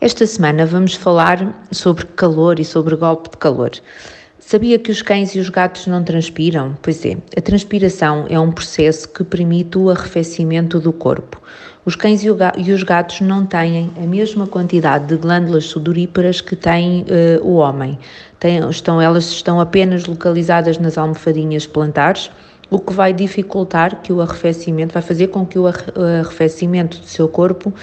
Esta semana vamos falar sobre calor e sobre golpe de calor. Sabia que os cães e os gatos não transpiram? Pois é, a transpiração é um processo que permite o arrefecimento do corpo. Os cães e os gatos não têm a mesma quantidade de glândulas sudoríparas que tem uh, o homem. Tem, estão, elas estão apenas localizadas nas almofadinhas plantares, o que vai dificultar que o arrefecimento, vai fazer com que o arrefecimento do seu corpo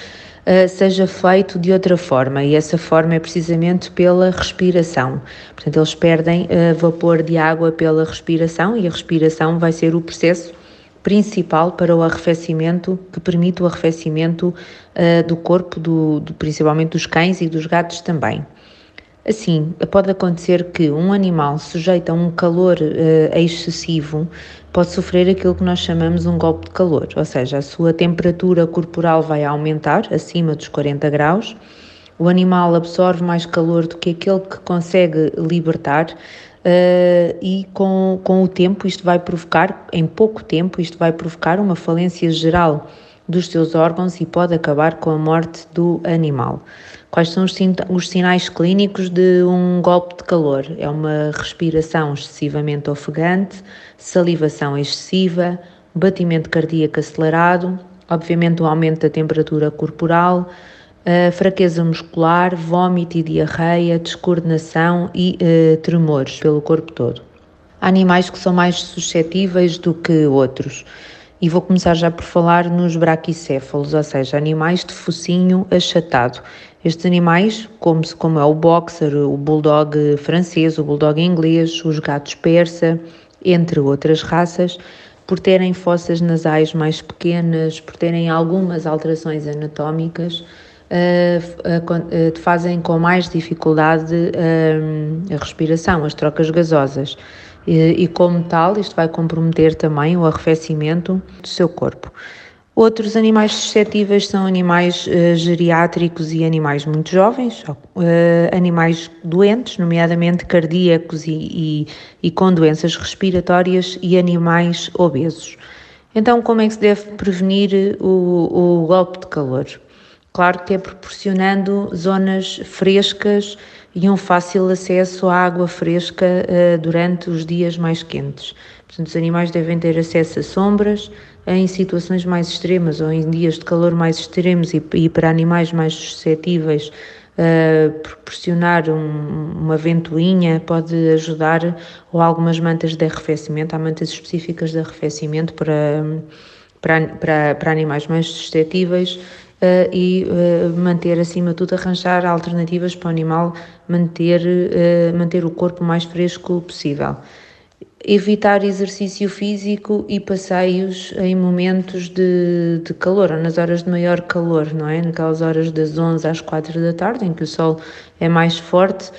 uh, seja feito de outra forma e essa forma é precisamente pela respiração. Portanto, eles perdem uh, vapor de água pela respiração e a respiração vai ser o processo principal para o arrefecimento, que permite o arrefecimento uh, do corpo, do, do, principalmente dos cães e dos gatos também. Assim, pode acontecer que um animal sujeito a um calor uh, excessivo pode sofrer aquilo que nós chamamos um golpe de calor, ou seja, a sua temperatura corporal vai aumentar acima dos 40 graus, o animal absorve mais calor do que aquele que consegue libertar. Uh, e com, com o tempo isto vai provocar, em pouco tempo, isto vai provocar uma falência geral dos seus órgãos e pode acabar com a morte do animal. Quais são os, os sinais clínicos de um golpe de calor? É uma respiração excessivamente ofegante, salivação excessiva, batimento cardíaco acelerado, obviamente o um aumento da temperatura corporal, uh, fraqueza muscular, vômito e diarreia, descoordenação e uh, tremores pelo corpo todo. Há animais que são mais suscetíveis do que outros. E vou começar já por falar nos braquicéfalos, ou seja, animais de focinho achatado. Estes animais, como, como é o boxer, o bulldog francês, o bulldog inglês, os gatos persa, entre outras raças, por terem fossas nasais mais pequenas, por terem algumas alterações anatómicas, uh, uh, uh, fazem com mais dificuldade a respiração, as trocas gasosas e, e, como tal, isto vai comprometer também o arrefecimento do seu corpo. Outros animais suscetíveis são animais uh, geriátricos e animais muito jovens, uh, animais doentes, nomeadamente cardíacos e, e, e, com doenças respiratórias e animais obesos. Então, como é que se deve prevenir o, o golpe de calor? Claro que é proporcionando zonas frescas e um fácil acesso à água fresca uh, durante os dias mais quentes. Portanto, os animais devem ter acesso a sombras em situações mais extremas ou em dias de calor mais extremos e, e para animais mais suscetíveis. Uh, proporcionar um, uma ventoinha pode ajudar, ou algumas mantas de arrefecimento, há mantas específicas de arrefecimento para, para, para, para animais mais suscetíveis, e uh, manter, acima de tudo, arranjar alternativas para o animal manter, uh, manter o corpo mais fresco possível. Evitar exercício físico e passeios em momentos de, de calor, ou nas horas de maior calor, não é? Naquelas horas das 11 às 4 da tarde, em que o sol é mais forte,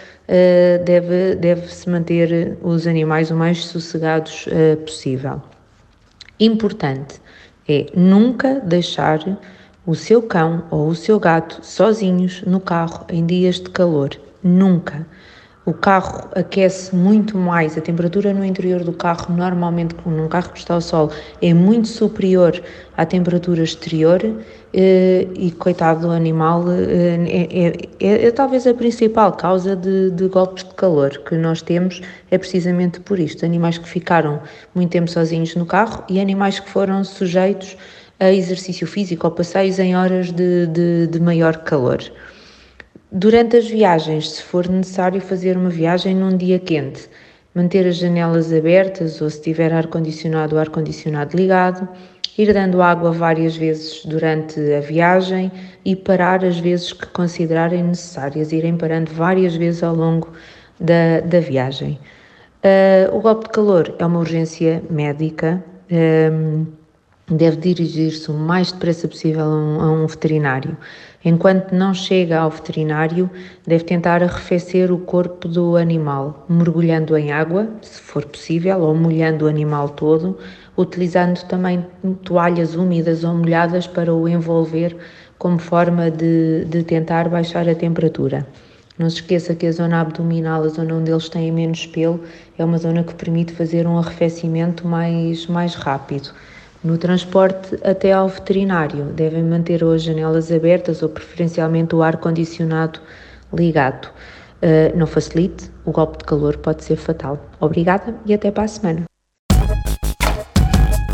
deve, deve-se manter os animais o mais sossegados possível. Importante é nunca deixar o seu cão ou o seu gato sozinhos no carro em dias de calor. Nunca. O carro aquece muito mais, a temperatura no interior do carro, normalmente num carro que está ao sol, é muito superior à temperatura exterior eh, e, coitado do animal, eh, é, é, é, é, talvez a principal causa de, de, golpes de calor que nós temos, é precisamente por isto. Animais que ficaram muito tempo sozinhos no carro e animais que foram sujeitos a exercício físico ou passeios em horas de, de, de maior calor. Durante as viagens, se for necessário fazer uma viagem num dia quente, manter as janelas abertas ou se tiver ar-condicionado, o ar-condicionado ligado, ir dando água várias vezes durante a viagem e parar as vezes que considerarem necessárias, irem parando várias vezes ao longo da, da viagem. Uh, o golpe de calor é uma urgência médica. Um, deve dirigir-se o mais depressa possível a um, a um, veterinário. Enquanto não chega ao veterinário, deve tentar arrefecer o corpo do animal, mergulhando em água, se for possível, ou molhando o animal todo, utilizando também toalhas úmidas ou molhadas para o envolver como forma de, de tentar baixar a temperatura. Não se esqueça que a zona abdominal, a zona onde eles têm menos pelo, é uma zona que permite fazer um arrefecimento mais, mais rápido. No transporte até ao veterinário, devem manter as janelas abertas ou preferencialmente o ar-condicionado ligado. Uh, não facilite, o golpe de calor pode ser fatal. Obrigada e até para a semana.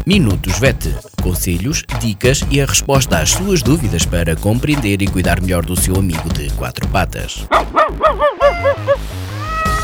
Minutos VET. Conselhos, dicas e a resposta às suas dúvidas para compreender e cuidar melhor do seu amigo de quatro patas.